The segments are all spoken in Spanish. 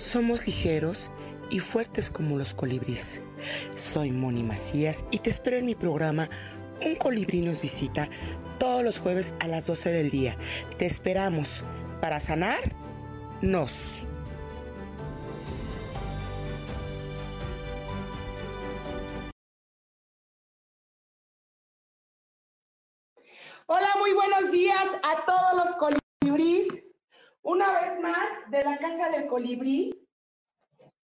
Somos ligeros y fuertes como los colibríes. Soy Moni Macías y te espero en mi programa Un colibrí nos visita todos los jueves a las 12 del día. Te esperamos para sanar nos. Hola, muy buenos días a todos los colibríes. Una vez más, de la Casa del Colibrí,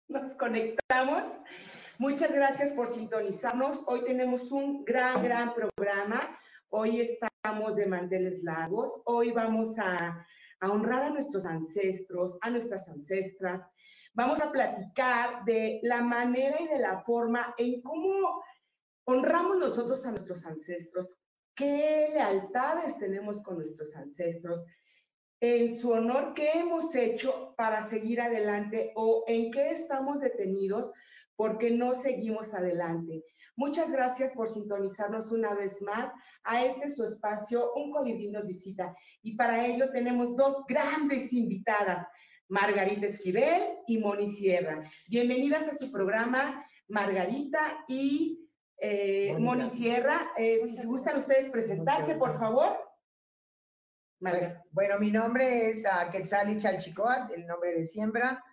nos conectamos. Muchas gracias por sintonizarnos. Hoy tenemos un gran, gran programa. Hoy estamos de manteles largos. Hoy vamos a, a honrar a nuestros ancestros, a nuestras ancestras. Vamos a platicar de la manera y de la forma en cómo honramos nosotros a nuestros ancestros, qué lealtades tenemos con nuestros ancestros, en su honor, qué hemos hecho para seguir adelante o en qué estamos detenidos porque no seguimos adelante. Muchas gracias por sintonizarnos una vez más a este su espacio, Un Colibrí nos visita. Y para ello tenemos dos grandes invitadas, Margarita Esquivel y Moni Sierra. Bienvenidas a su programa, Margarita y eh, Moni Sierra. Eh, si se gustan ustedes presentarse, por favor. Bueno, mi nombre es uh, Quetzali Chalchicoat, el nombre de siembra,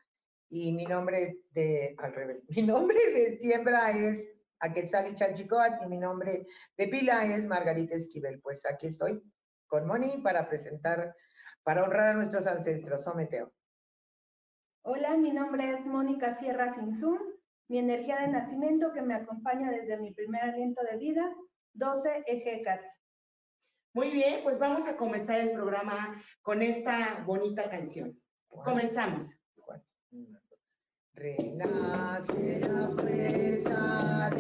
y mi nombre de, al revés, mi nombre de siembra es Quetzali Chalchicoat y mi nombre de pila es Margarita Esquivel. Pues aquí estoy con Moni para presentar, para honrar a nuestros ancestros. Someteo. Hola, mi nombre es Mónica Sierra Sinsun. Mi energía de nacimiento que me acompaña desde mi primer aliento de vida, 12 Ejecat. Muy bien, pues vamos a comenzar el programa con esta bonita canción. Comenzamos. Renace la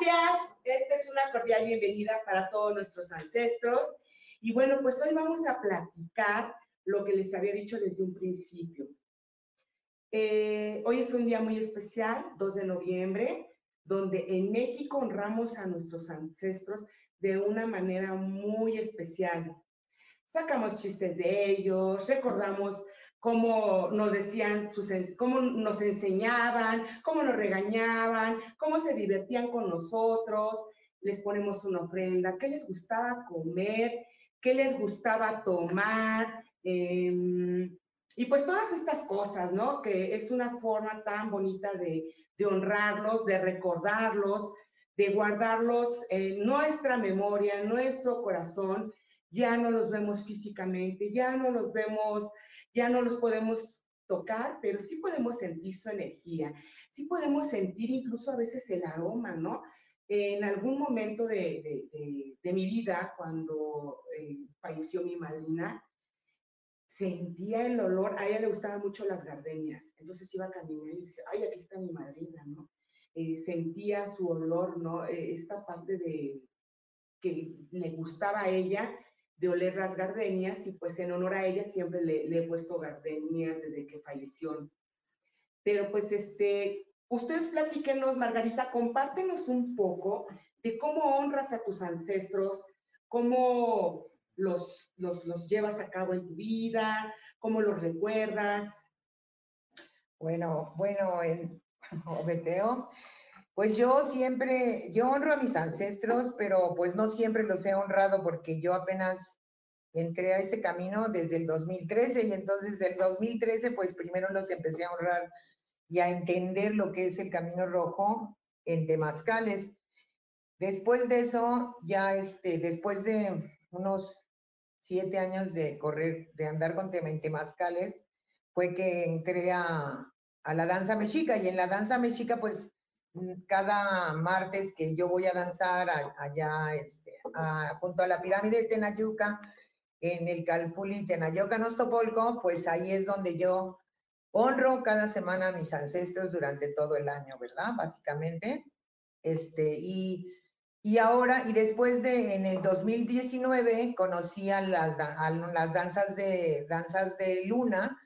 gracias. Esta es una cordial bienvenida para todos nuestros ancestros. Y bueno, pues hoy vamos a platicar lo que les había dicho desde un principio. Eh, hoy es un día muy especial, 2 de noviembre, donde en México honramos a nuestros ancestros de una manera muy especial. Sacamos chistes de ellos, recordamos cómo nos decían, sus, cómo nos enseñaban, cómo nos regañaban, cómo se divertían con nosotros, les ponemos una ofrenda, qué les gustaba comer, qué les gustaba tomar, Em, y pues todas estas cosas, ¿no? Que es una forma tan bonita de, de honrarlos, de recordarlos, de guardarlos en nuestra memoria, en nuestro corazón. Ya no los vemos físicamente, ya no los vemos, ya no los podemos tocar, pero sí podemos sentir su energía, sí podemos sentir incluso a veces el aroma, ¿no? En algún momento de, mi vida, cuando eh, falleció mi madrina, sentía el olor, a ella le gustaban mucho las gardenias, entonces iba a caminar y decía, ay, aquí está mi madrina, ¿no? Eh, sentía su olor, ¿no? Eh, esta parte de que le gustaba a ella de oler las gardenias y pues en honor a ella siempre le, le he puesto gardenias desde que falleció. Pero pues este, ustedes platíquenos, Margarita, compártenos un poco de cómo honras a tus ancestros, cómo los, los, los llevas a cabo en tu vida, cómo los recuerdas. Bueno, bueno, en Obeteo, pues yo siempre, yo honro a mis ancestros, pero pues no siempre los he honrado porque yo apenas entré a este camino desde el 2013 y entonces del 2013 pues primero los empecé a honrar y a entender lo que es el Camino Rojo en Temazcales. Después de eso, ya este, después de unos siete años de correr, de andar con Temazcales, fue que entré a, a la danza mexica y en la danza mexica pues cada martes que yo voy a danzar allá este, junto a la pirámide de Tenayuca, en el Calpuli Tenayoca Nostopolco, pues ahí es donde yo honro cada semana a mis ancestros durante todo el año, ¿verdad? Básicamente. Este, y, y ahora, y después de, en el 2019, conocí a las, las danzas, de, danzas de luna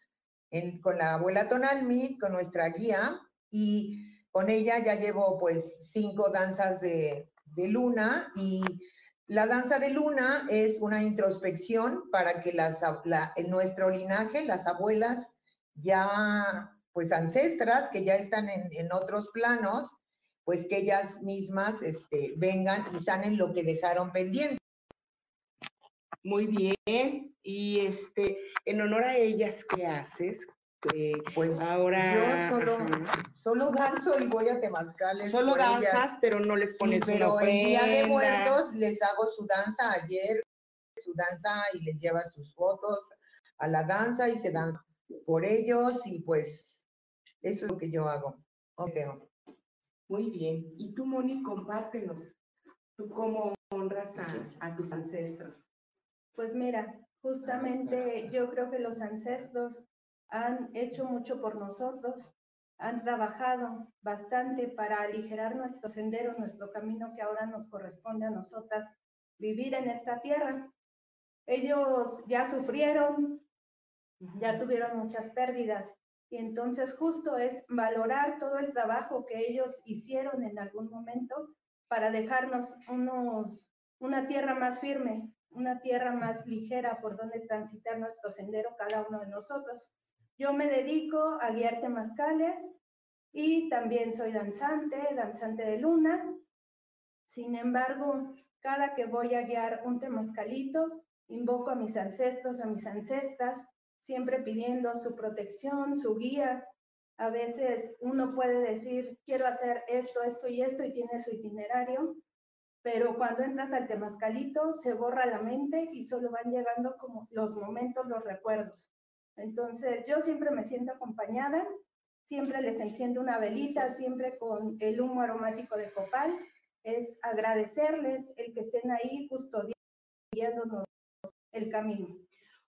con la abuela Tonalmi, con nuestra guía, y con ella ya llevo pues cinco danzas de, de luna y la danza de luna es una introspección para que las, la, en nuestro linaje, las abuelas, ya, pues ancestras que ya están en, otros planos, pues que ellas mismas este, vengan y sanen lo que dejaron pendiente. Muy bien. Y este, en honor a ellas, ¿qué haces? Eh, pues ahora. Yo solo, solo danzo y voy a temazcales. Solo danzas, pero no les pones sí, pero el día de muertos les hago su danza ayer, su danza y les lleva sus fotos a la danza y se danza por ellos y pues eso es lo que yo hago. Muy bien. Y tú, Moni, compártenos. ¿Tú cómo honras a, tus ancestros? Pues mira, justamente yo creo que los ancestros han hecho mucho por nosotros, han trabajado bastante para aligerar nuestro sendero, nuestro camino que ahora nos corresponde a nosotras vivir en esta tierra. Ellos ya sufrieron, ya tuvieron muchas pérdidas. Y entonces justo es valorar todo el trabajo que ellos hicieron en algún momento para dejarnos unos, una tierra más firme, una tierra más ligera por donde transitar nuestro sendero cada uno de nosotros. Yo me dedico a guiar temazcales y también soy danzante, danzante de luna. Sin embargo, cada que voy a guiar un temazcalito, invoco a mis ancestros, a mis ancestras, siempre pidiendo su protección, su guía. A veces uno puede decir, quiero hacer esto, esto y esto, y tiene su itinerario, pero cuando entras al temazcalito se borra la mente y solo van llegando como los momentos, los recuerdos. Entonces, yo siempre me siento acompañada, siempre les enciendo una velita, siempre con el humo aromático de copal. Es agradecerles el que estén ahí custodiándonos el camino.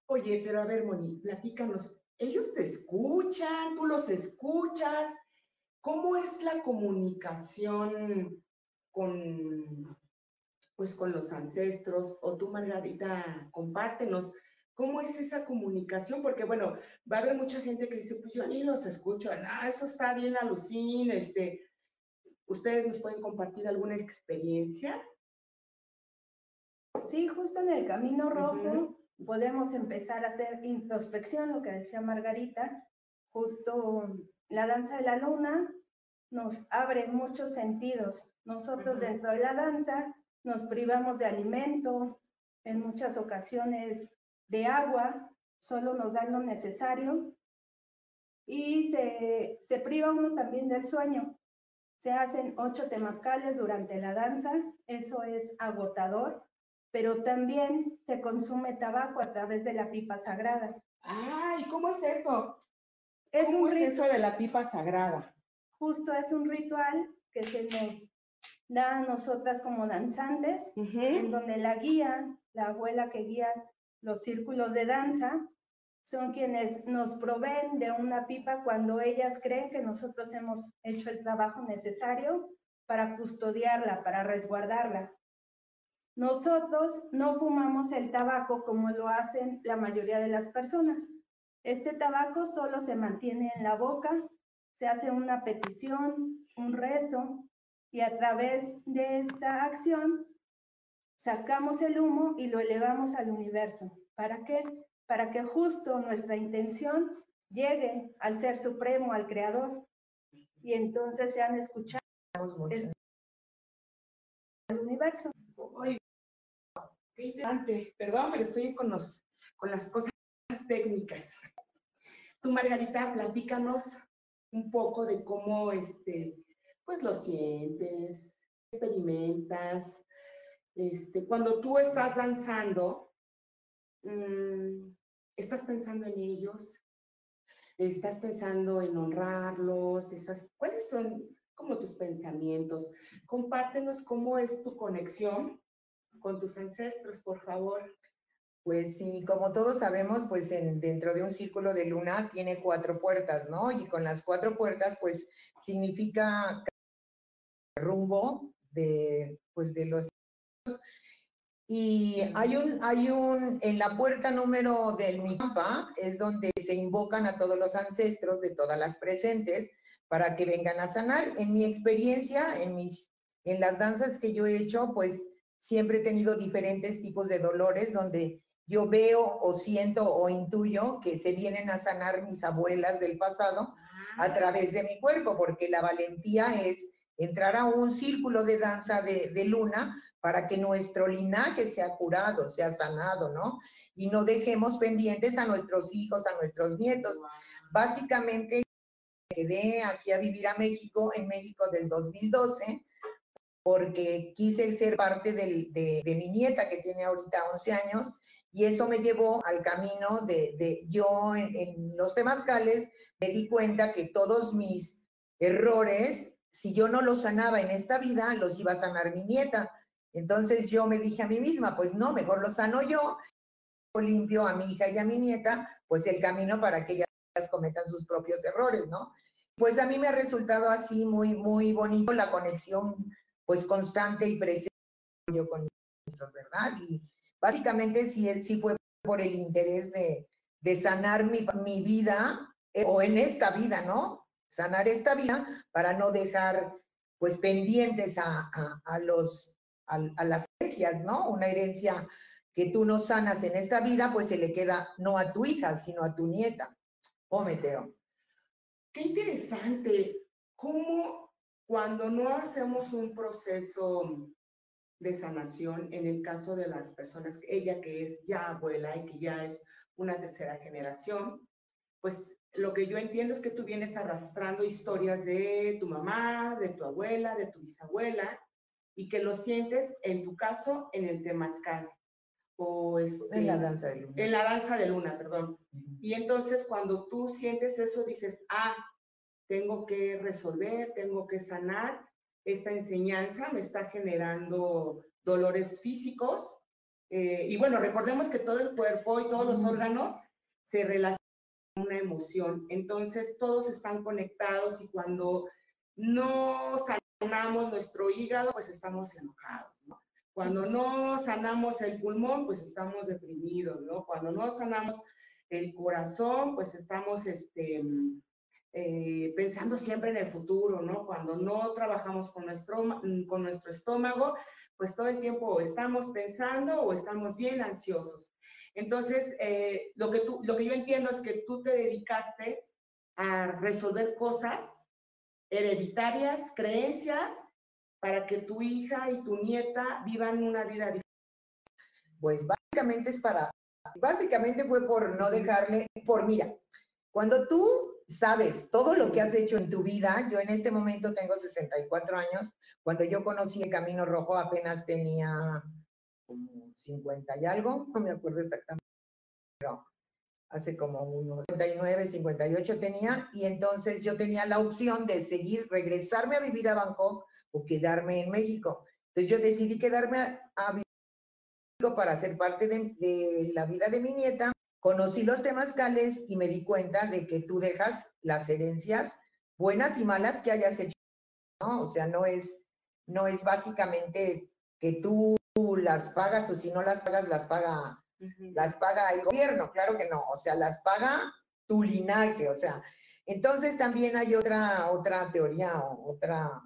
Oye, pero a ver, Moni, platícanos. Ellos te escuchan, tú los escuchas. ¿Cómo es la comunicación con, pues, con los ancestros? O tú, Margarita, compártenos. ¿Cómo es esa comunicación? Porque, bueno, va a haber mucha gente que dice, pues yo ni los escucho, ah, eso está bien alucin, este, ¿ustedes nos pueden compartir alguna experiencia? Sí, justo en el Camino Rojo, podemos empezar a hacer introspección, lo que decía Margarita, justo la danza de la luna nos abre muchos sentidos. Nosotros dentro de la danza nos privamos de alimento, en muchas ocasiones de agua, solo nos dan lo necesario y se, se priva uno también del sueño. Se hacen ocho temazcales durante la danza, eso es agotador, pero también se consume tabaco a través de la pipa sagrada. Ay, ¿cómo es eso? Es ¿Cómo un es eso de la pipa sagrada? justo es un ritual que se nos da a nosotras como danzantes, en donde la guía, la abuela que guía los círculos de danza, son quienes nos proveen de una pipa cuando ellas creen que nosotros hemos hecho el trabajo necesario para custodiarla, para resguardarla. Nosotros no fumamos el tabaco como lo hacen la mayoría de las personas. Este tabaco solo se mantiene en la boca, se hace una petición, un rezo, y a través de esta acción sacamos el humo y lo elevamos al universo. ¿Para qué? Para que justo nuestra intención llegue al Ser Supremo, al Creador, y entonces sean escuchados mucho. al universo. Ay, qué interesante. Perdón, pero estoy con, los, con las cosas técnicas. Tú, Margarita, platícanos un poco de cómo este, pues lo sientes, experimentas. Este, cuando tú estás danzando, mm, ¿estás pensando en ellos? ¿Estás pensando en honrarlos? ¿Estás, ¿Cuáles son como tus pensamientos? Compártenos cómo es tu conexión con tus ancestros, por favor. Pues sí, como todos sabemos, pues en- dentro de un círculo de luna tiene cuatro puertas, ¿no? Y con las cuatro puertas, pues significa rumbo de, pues de los... Y hay un, hay un, en la puerta número del Micampa es donde se invocan a todos los ancestros de todas las presentes para que vengan a sanar. En mi experiencia, en mis, en las danzas que yo he hecho, pues siempre he tenido diferentes tipos de dolores donde yo veo o siento o intuyo que se vienen a sanar mis abuelas del pasado a través de mi cuerpo, porque la valentía es entrar a un círculo de danza de, de luna para que nuestro linaje sea curado, sea sanado, ¿no? Y no dejemos pendientes a nuestros hijos, a nuestros nietos. Básicamente, quedé aquí a vivir a México, en México del 2012, porque quise ser parte del- de, de mi nieta que tiene ahorita 11 años y eso me llevó al camino de, de yo en, en los temazcales me di cuenta que todos mis errores, si yo no los sanaba en esta vida, los iba a sanar mi nieta. Entonces yo me dije a mí misma, pues no, mejor los sano yo, limpio a mi hija y a mi nieta, pues el camino para que ellas cometan sus propios errores, ¿no? Pues a mí me ha resultado así muy, muy bonito la conexión, pues constante y presente yo con mis maestros, ¿verdad? Y básicamente sí, sí fue por el interés de, de sanar mi, mi vida, eh, o en esta vida, ¿no? Sanar esta vida para no dejar, pues, pendientes a, a los, a, a las herencias, ¿no? Una herencia que tú no sanas en esta vida, pues se le queda no a tu hija, sino a tu nieta. Oh, Meteo. Qué interesante. ¿Cómo cuando no hacemos un proceso de sanación, en el caso de las personas, ella que es ya abuela y que ya es una tercera generación, pues lo que yo entiendo es que tú vienes arrastrando historias de tu mamá, de tu abuela, de tu bisabuela, y que lo sientes, en tu caso, en el temazcal. O este, En la danza de luna. En la danza de luna, perdón. Y entonces cuando tú sientes eso, dices, ah, tengo que resolver, tengo que sanar, esta enseñanza me está generando dolores físicos. eh, y bueno, recordemos que todo el cuerpo y todos los órganos se relacionan con una emoción. Entonces todos están conectados y cuando no sanamos nuestro hígado, pues estamos enojados, ¿no? Cuando no sanamos el pulmón, pues estamos deprimidos, ¿no? Cuando no sanamos el corazón, pues estamos este, eh, pensando siempre en el futuro, ¿no? Cuando no trabajamos con nuestro, con nuestro estómago, pues todo el tiempo estamos pensando o estamos bien ansiosos. Entonces, eh, lo, que tú, lo que yo entiendo es que tú te dedicaste a resolver cosas hereditarias, creencias, para que tu hija y tu nieta vivan una vida diferente. Pues básicamente es para Básicamente fue por no dejarle, por mira, cuando tú sabes todo lo que has hecho en tu vida, yo en este momento tengo 64 años, cuando yo conocí el Camino Rojo apenas tenía como 50 y algo, no me acuerdo exactamente, pero hace como unos 59, 58 tenía, y entonces yo tenía la opción de seguir, regresarme a vivir a Bangkok o quedarme en México. Entonces yo decidí quedarme a, a vivir para ser parte de, de, la vida de mi nieta. Conocí los temazcales y me di cuenta de que tú dejas las herencias buenas y malas que hayas hecho, ¿no? O sea, no es, no es básicamente que tú las pagas o si no las pagas, las paga, las paga el gobierno, claro que no, o sea, las paga tu linaje, o sea. Entonces también hay otra, otra teoría otra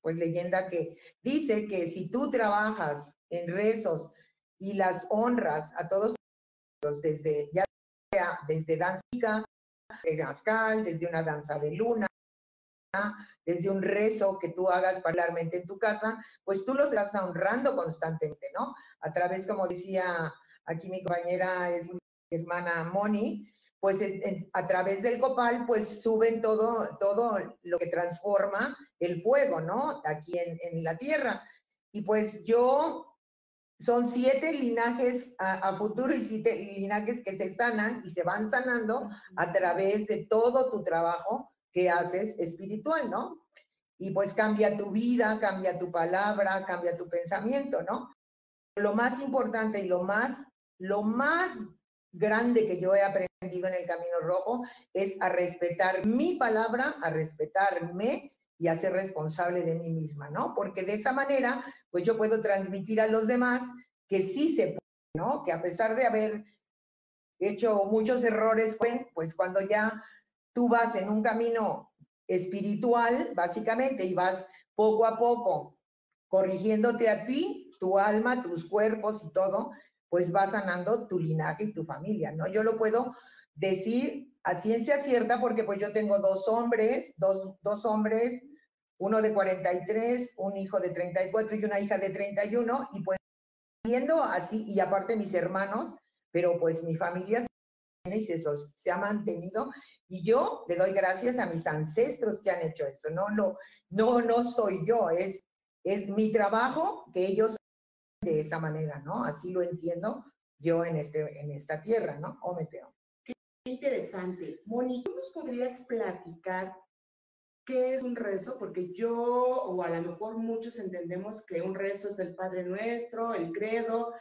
pues leyenda que dice que si tú trabajas en rezos y las honras a todos desde ya desde danza de Gascal, desde una danza de luna, desde un rezo que tú hagas particularmente en tu casa, pues tú los estás honrando constantemente, ¿no? A través, como decía aquí mi compañera, es mi hermana Moni, pues a través del copal, pues suben todo, todo lo que transforma el fuego, ¿no? Aquí en, en la tierra. Y pues yo, son siete linajes a, a, futuro y siete linajes que se sanan y se van sanando a través de todo tu trabajo que haces espiritual, ¿no? Y pues cambia tu vida, cambia tu palabra, cambia tu pensamiento, ¿no? Lo más importante y lo más, lo más grande que yo he aprendido en el Camino Rojo es a respetar mi palabra, a respetarme y a ser responsable de mí misma, ¿no? Porque de esa manera, pues yo puedo transmitir a los demás que sí se puede, ¿no? Que a pesar de haber hecho muchos errores, pues cuando ya tú vas en un camino espiritual, básicamente, y vas poco a poco corrigiéndote a ti, tu alma, tus cuerpos y todo, pues vas sanando tu linaje y tu familia, ¿no? Yo lo puedo decir a ciencia cierta porque pues yo tengo dos hombres, dos, dos hombres, uno de 43, un hijo de 34 y una hija de 31, y pues viendo así, y aparte mis hermanos, pero pues mi familia se, se ha mantenido y yo le doy gracias a mis ancestros que han hecho eso, no, no, no, no soy yo, es, es mi trabajo que ellos de esa manera, ¿no? Así lo entiendo yo en, este, en esta tierra, ¿no? O meteo. Qué interesante. Moni, ¿tú nos podrías platicar qué es un rezo? Porque yo, o a lo mejor muchos entendemos que un rezo es el Padre Nuestro, el credo,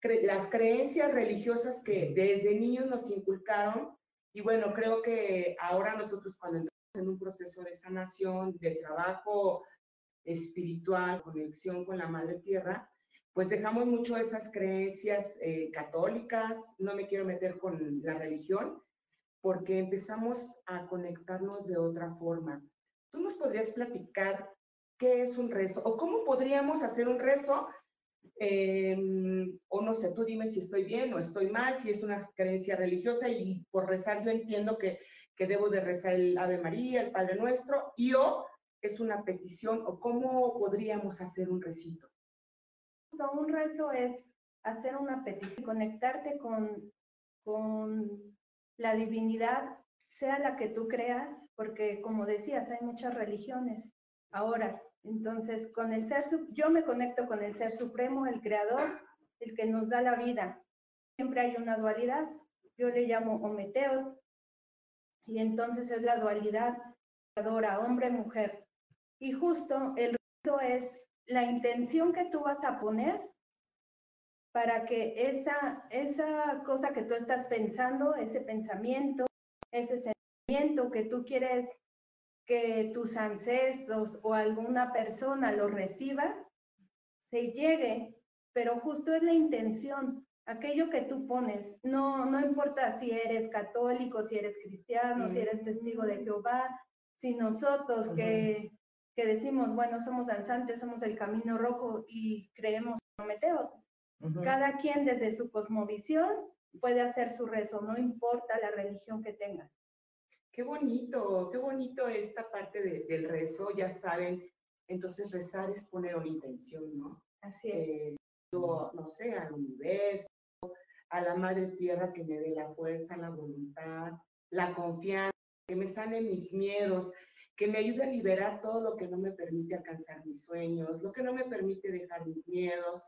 cre las creencias religiosas que desde niños nos inculcaron. Y bueno, creo que ahora nosotros cuando entramos en un proceso de sanación, de trabajo espiritual, conexión con la Madre Tierra, pues dejamos mucho esas creencias eh, católicas, no me quiero meter con la religión, porque empezamos a conectarnos de otra forma. ¿Tú nos podrías platicar qué es un rezo o cómo podríamos hacer un rezo? Eh, o no sé, tú dime si estoy bien o estoy mal, si es una creencia religiosa y por rezar yo entiendo que, que debo de rezar el Ave María, el Padre Nuestro, y o es una petición o cómo podríamos hacer un recito un rezo es hacer una petición, conectarte con, con la divinidad, sea la que tú creas, porque como decías, hay muchas religiones. Ahora, entonces, con el ser, yo me conecto con el ser supremo, el creador, el que nos da la vida. Siempre hay una dualidad. Yo le llamo Ometeo, y entonces es la dualidad creadora, hombre-mujer. Y justo el rezo es la intención que tú vas a poner para que esa, esa cosa que tú estás pensando, ese pensamiento, ese sentimiento que tú quieres que tus ancestros o alguna persona lo reciba, se llegue, pero justo es la intención, aquello que tú pones, no, no importa si eres católico, si eres cristiano, mm. si eres testigo de Jehová, si nosotros -huh. que que decimos, bueno, somos danzantes, somos el camino rojo y creemos en Prometeo. Uh -huh. Cada quien desde su cosmovisión puede hacer su rezo, no importa la religión que tenga. Qué bonito, qué bonito esta parte de, del rezo, ya saben, entonces rezar es poner una intención, ¿no? Así es. Eh, yo, no sé, al universo, a la Madre Tierra que me dé la fuerza, la voluntad, la confianza, que me sane mis miedos, que me ayude a liberar todo lo que no me permite alcanzar mis sueños, lo que no me permite dejar mis miedos.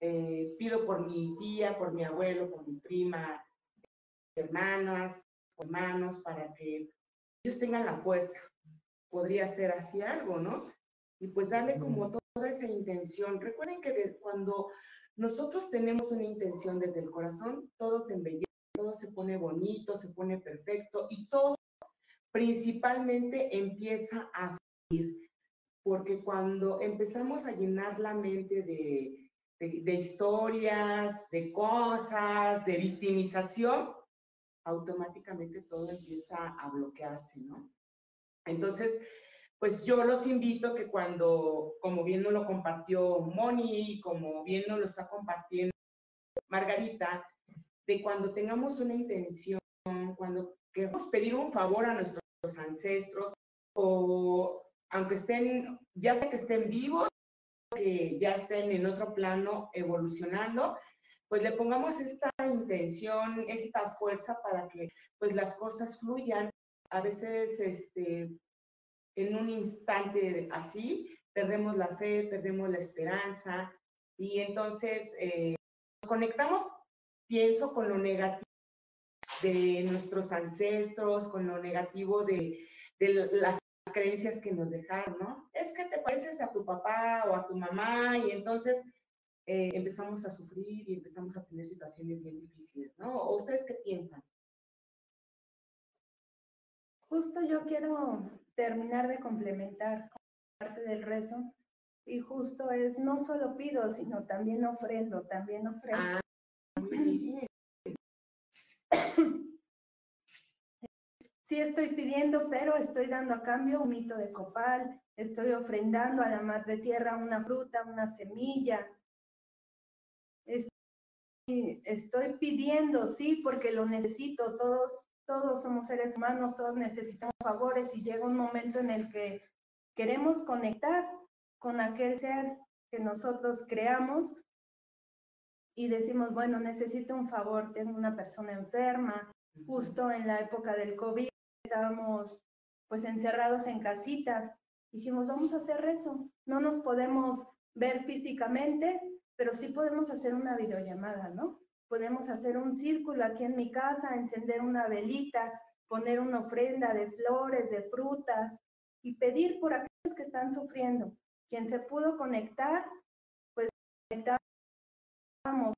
Eh, pido por mi tía, por mi abuelo, por mi prima, hermanas, hermanos, para que ellos tengan la fuerza. Podría ser así algo, ¿no? Y pues darle como toda esa intención. Recuerden que cuando nosotros tenemos una intención desde el corazón, todo se embellece, todo se pone bonito, se pone perfecto y todo principalmente empieza a fluir. Porque cuando empezamos a llenar la mente de, de, historias, de cosas, de victimización, automáticamente todo empieza a bloquearse, ¿no? Entonces, pues yo los invito que cuando, como bien nos lo compartió Moni, como bien nos lo está compartiendo Margarita, de cuando tengamos una intención, cuando queremos pedir un favor a nuestros ancestros, o aunque estén, ya sea que estén vivos, que ya estén en otro plano evolucionando, pues le pongamos esta intención, esta fuerza para que pues las cosas fluyan. A veces este, en un instante así, perdemos la fe, perdemos la esperanza y entonces eh, nos conectamos, pienso, con lo negativo de nuestros ancestros, con lo negativo de, de las creencias que nos dejaron, ¿no? Es que te pareces a tu papá o a tu mamá y entonces eh, empezamos a sufrir y empezamos a tener situaciones bien difíciles, ¿no? ¿O ustedes qué piensan? Justo yo quiero terminar de complementar parte del rezo y justo es no solo pido, sino también ofrendo, también ofrezco. Ah, sí estoy pidiendo, pero estoy dando a cambio un mito de copal, estoy ofrendando a la madre tierra una fruta, una semilla. Estoy, pidiendo, sí, porque lo necesito, todos, todos somos seres humanos, todos necesitamos favores y llega un momento en el que queremos conectar con aquel ser que nosotros creamos y decimos, bueno, necesito un favor, tengo una persona enferma, justo en la época del COVID estábamos pues encerrados en casita, dijimos, vamos a hacer eso, no nos podemos ver físicamente, pero sí podemos hacer una videollamada, ¿no? Podemos hacer un círculo aquí en mi casa, encender una velita, poner una ofrenda de flores, de frutas y pedir por aquellos que están sufriendo. Quien se pudo conectar, pues conectamos por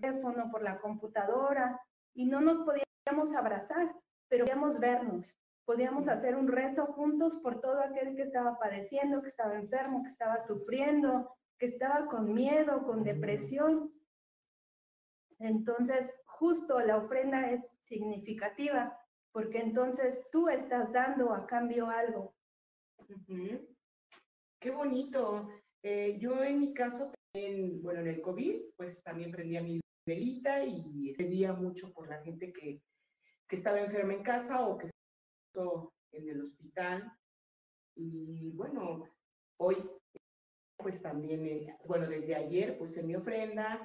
teléfono, por la computadora y no nos podíamos abrazar, pero podíamos vernos, podíamos hacer un rezo juntos por todo aquel que estaba padeciendo, que estaba enfermo, que estaba sufriendo, que estaba con miedo, con depresión. Entonces, justo la ofrenda es significativa, porque entonces tú estás dando a cambio algo. Qué bonito. Eh, yo en mi caso, también, bueno, en el COVID, pues también prendía mi velita y pedía mucho por la gente que, que estaba enferma en casa o que estaba en el hospital. Y bueno, hoy pues también, eh, bueno, desde ayer puse mi ofrenda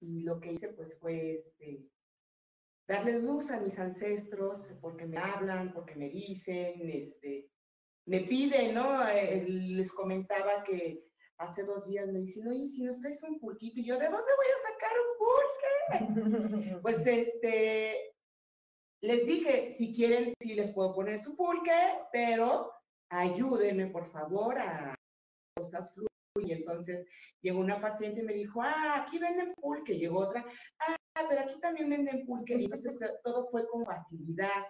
y lo que hice pues fue este, darle luz a mis ancestros porque me hablan, porque me dicen, este, me piden, ¿no? Eh, les comentaba que hace dos días me dicen, oye, si nos traes un pulquito, y yo, ¿de dónde voy a sacar un pulque? pues este, les dije, si quieren, si les puedo poner su pulque, pero ayúdenme, por favor, a cosas fluyen. Y entonces llegó una paciente y me dijo, ah, aquí venden pulque. Llegó otra, ah, pero aquí también venden pulque. Y entonces todo fue con facilidad.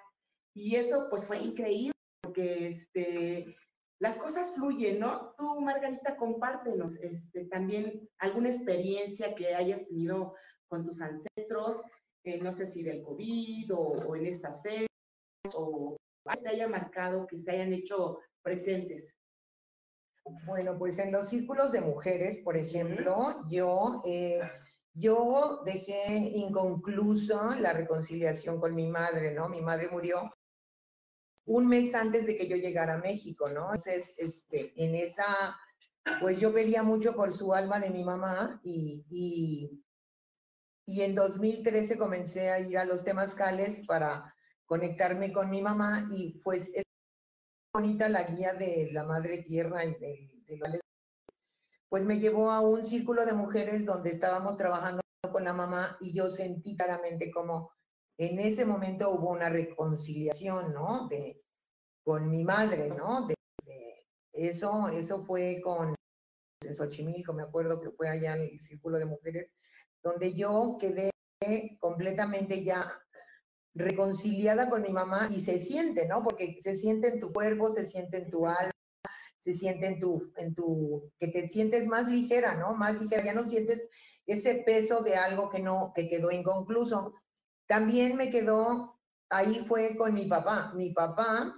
Y eso pues fue increíble, porque este, las cosas fluyen, ¿no? Tú, Margarita, compártenos este, también alguna experiencia que hayas tenido con tus ancestros, eh, no sé si del COVID o, en estas fechas, o que te haya marcado, que se hayan hecho presentes. Bueno, pues en los círculos de mujeres, por ejemplo, yo, eh, yo dejé inconcluso la reconciliación con mi madre, ¿no? Mi madre murió un mes antes de que yo llegara a México, ¿no? Entonces, este, en esa, pues yo pedía mucho por su alma de mi mamá y, y en 2013 comencé a ir a los temazcales para conectarme con mi mamá y pues es bonita la guía de la Madre Tierra y de, de pues me llevó a un círculo de mujeres donde estábamos trabajando con la mamá y yo sentí claramente como en ese momento hubo una reconciliación, ¿no? De, con mi madre, ¿no? De, eso, eso fue con en Xochimilco, me acuerdo que fue allá en el círculo de mujeres, donde yo quedé completamente ya reconciliada con mi mamá y se siente, ¿no? Porque se siente en tu cuerpo, se siente en tu alma, se siente en tu, en tu, que te sientes más ligera, ¿no? Más ligera, ya no sientes ese peso de algo que no, que quedó inconcluso. También me quedó, ahí fue con mi papá. Mi papá,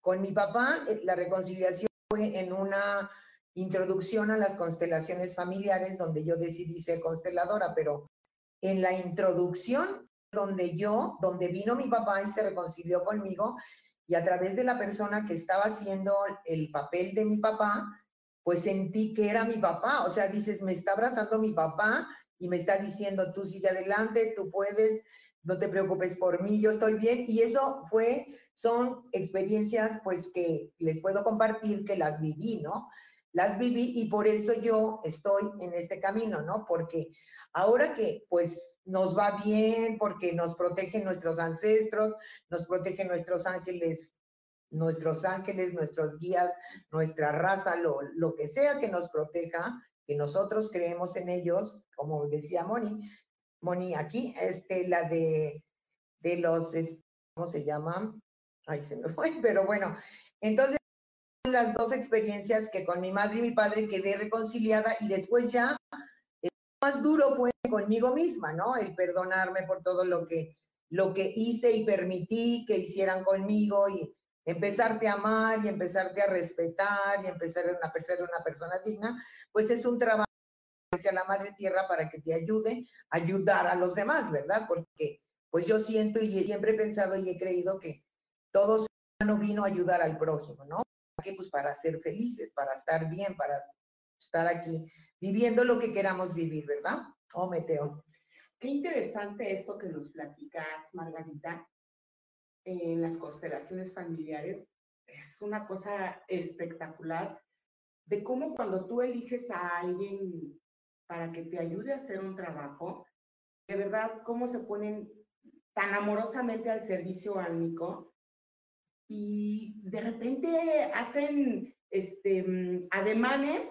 con mi papá, eh, la reconciliación fue en una introducción a las constelaciones familiares, donde yo decidí ser consteladora, pero en la introducción donde yo, donde vino mi papá y se reconcilió conmigo, y a través de la persona que estaba haciendo el papel de mi papá, pues sentí que era mi papá, o sea, dices, me está abrazando mi papá y me está diciendo, tú sigue adelante, tú puedes, no te preocupes por mí, yo estoy bien, y eso fue, son experiencias pues que les puedo compartir que las viví, ¿no? Las viví y por eso yo estoy en este camino, ¿no? Porque ahora que pues nos va bien, porque nos protegen nuestros ancestros, nos protegen nuestros ángeles, nuestros ángeles, nuestros guías, nuestra raza, lo, lo que sea que nos proteja, que nosotros creemos en ellos, como decía Moni, Moni aquí, este, la de, de los, ¿cómo se llama? Ay, se me fue, pero bueno, entonces las dos experiencias que con mi madre y mi padre quedé reconciliada y después ya el más duro fue conmigo misma, ¿no? El perdonarme por todo lo que, lo que hice y permití que hicieran conmigo y empezarte a amar y empezarte a respetar y empezar a ser una persona digna, pues es un trabajo hacia la Madre Tierra para que te ayude a ayudar a los demás, ¿verdad? Porque pues yo siento y siempre he pensado y he creído que todo no vino a ayudar al prójimo, ¿no? Qué? Pues para ser felices, para estar bien, para estar aquí viviendo lo que queramos vivir, ¿verdad? Oh, Meteo. Qué interesante esto que nos platicas, Margarita, en las constelaciones familiares. Es una cosa espectacular de cómo cuando tú eliges a alguien para que te ayude a hacer un trabajo, de verdad, cómo se ponen tan amorosamente al servicio álmico y de repente hacen este, mm, ademanes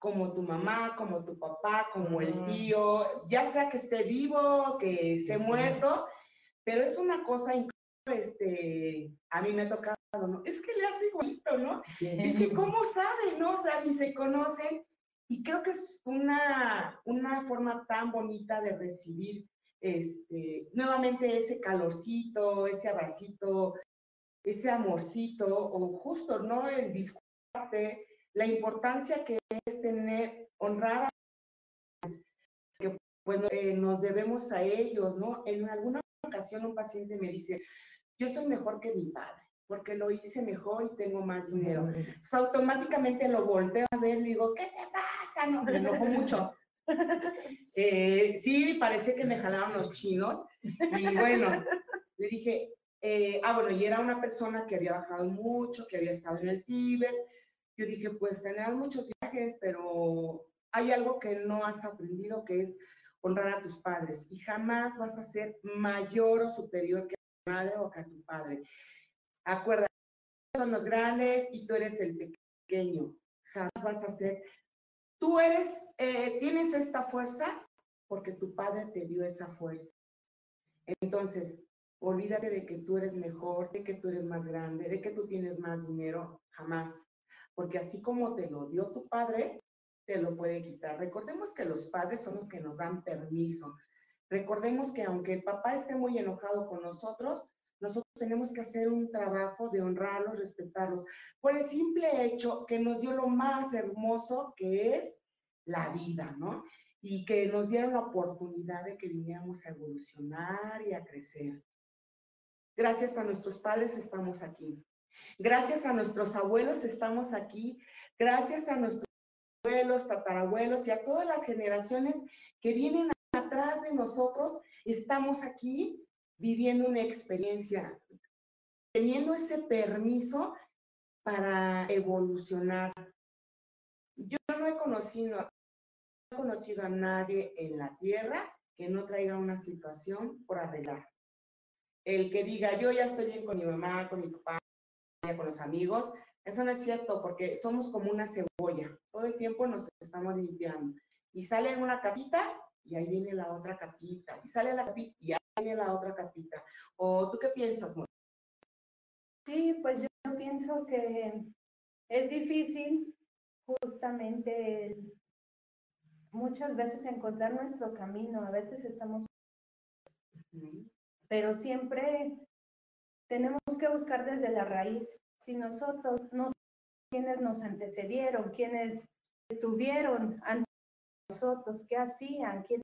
como tu mamá, como tu papá, como el tío, ya sea que esté vivo, que esté muerto, pero es una cosa este, a mí me ha tocado, ¿no? Es que le hace igualito, ¿no? Es que cómo sabe, ¿no? O sea, ni se conocen. Y creo que es una, una forma tan bonita de recibir este, nuevamente ese calorcito, ese abracito, ese amorcito o justo, ¿no? El discurso, la importancia que es tener, honrar a que pues eh, nos debemos a ellos, ¿no? En alguna ocasión un paciente me dice, yo soy mejor que mi padre, porque lo hice mejor y tengo más dinero. automáticamente lo volteo a ver y digo, ¿qué te pasa? No, me enojo mucho. Eh, sí, parece que me jalaron los chinos. Y bueno, le dije, eh, ah, bueno, y era una persona que había bajado mucho, que había estado en el Tíbet. Yo dije, pues tener muchos viajes, pero hay algo que no has aprendido, que es honrar a tus padres. Y jamás vas a ser mayor o superior que tu madre o que a tu padre. Acuérdate, son los grandes y tú eres el pequeño. Jamás vas a ser. Tú eres, eh, tienes esta fuerza porque tu padre te dio esa fuerza. Entonces, Olvídate de que tú eres mejor, de que tú eres más grande, de que tú tienes más dinero, jamás. Porque así como te lo dio tu padre, te lo puede quitar. Recordemos que los padres son los que nos dan permiso. Recordemos que aunque el papá esté muy enojado con nosotros, nosotros tenemos que hacer un trabajo de honrarlos, respetarlos, por el simple hecho que nos dio lo más hermoso que es la vida, ¿no? Y que nos dieron la oportunidad de que viniéramos a evolucionar y a crecer. Gracias a nuestros padres estamos aquí. Gracias a nuestros abuelos estamos aquí. Gracias a nuestros abuelos, tatarabuelos y a todas las generaciones que vienen atrás de nosotros estamos aquí viviendo una experiencia, teniendo ese permiso para evolucionar. Yo no he conocido, no he conocido a nadie en la tierra que no traiga una situación por arreglar. El que diga, yo ya estoy bien con mi mamá, con mi papá, con los amigos, eso no es cierto porque somos como una cebolla. Todo el tiempo nos estamos limpiando. Y sale una capita y ahí viene la otra capita. Y sale la capita y ahí viene la otra capita. ¿O tú qué piensas? Sí, pues yo pienso que es difícil justamente muchas veces encontrar nuestro camino. A veces estamos... Pero siempre tenemos que buscar desde la raíz. Si nosotros no quienes nos antecedieron, quienes estuvieron antes de nosotros, qué hacían, quién,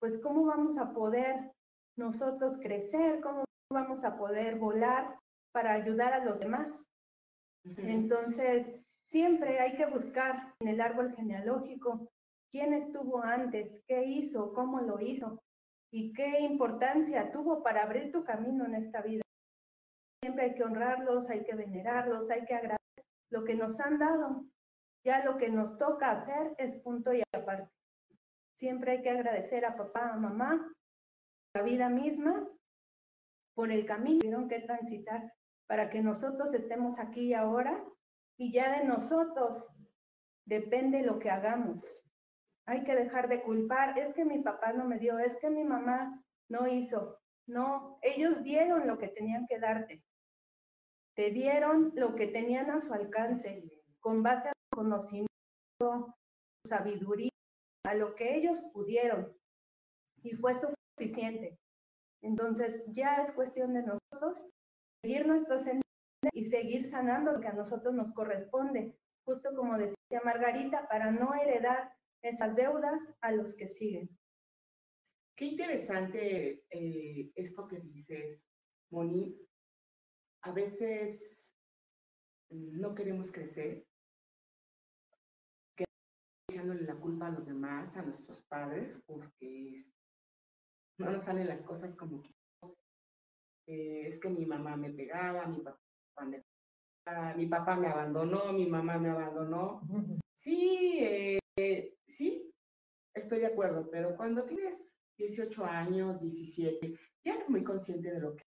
pues cómo vamos a poder nosotros crecer, cómo vamos a poder volar para ayudar a los demás. Entonces, siempre hay que buscar en el árbol genealógico quién estuvo antes, qué hizo, cómo lo hizo y qué importancia tuvo para abrir tu camino en esta vida siempre hay que honrarlos, hay que venerarlos, hay que agradecer lo que nos han dado. Ya lo que nos toca hacer es punto y aparte. Siempre hay que agradecer a papá, a mamá, la vida misma, por el camino que tuvieron que transitar para que nosotros estemos aquí ahora y ya de nosotros depende lo que hagamos. Hay que dejar de culpar, es que mi papá no me dio, es que mi mamá no hizo. No, ellos dieron lo que tenían que darte. Te dieron lo que tenían a su alcance, con base a su conocimiento, su sabiduría, a lo que ellos pudieron. Y fue suficiente. Entonces ya es cuestión de nosotros seguir nuestro sentido y seguir sanando lo que a nosotros nos corresponde, justo como decía Margarita, para no heredar esas deudas a los que siguen. Qué interesante eh, esto que dices, Moni, a veces no queremos crecer, echándole la culpa a los demás, a nuestros padres, porque no nos salen las cosas como quisiéramos. Eh, es que mi mamá me pegaba, mi papá me mi papá me abandonó, mi mamá me abandonó. Sí, eh, sí, estoy de acuerdo, pero cuando tienes 18 años, 17, ya eres muy consciente de lo que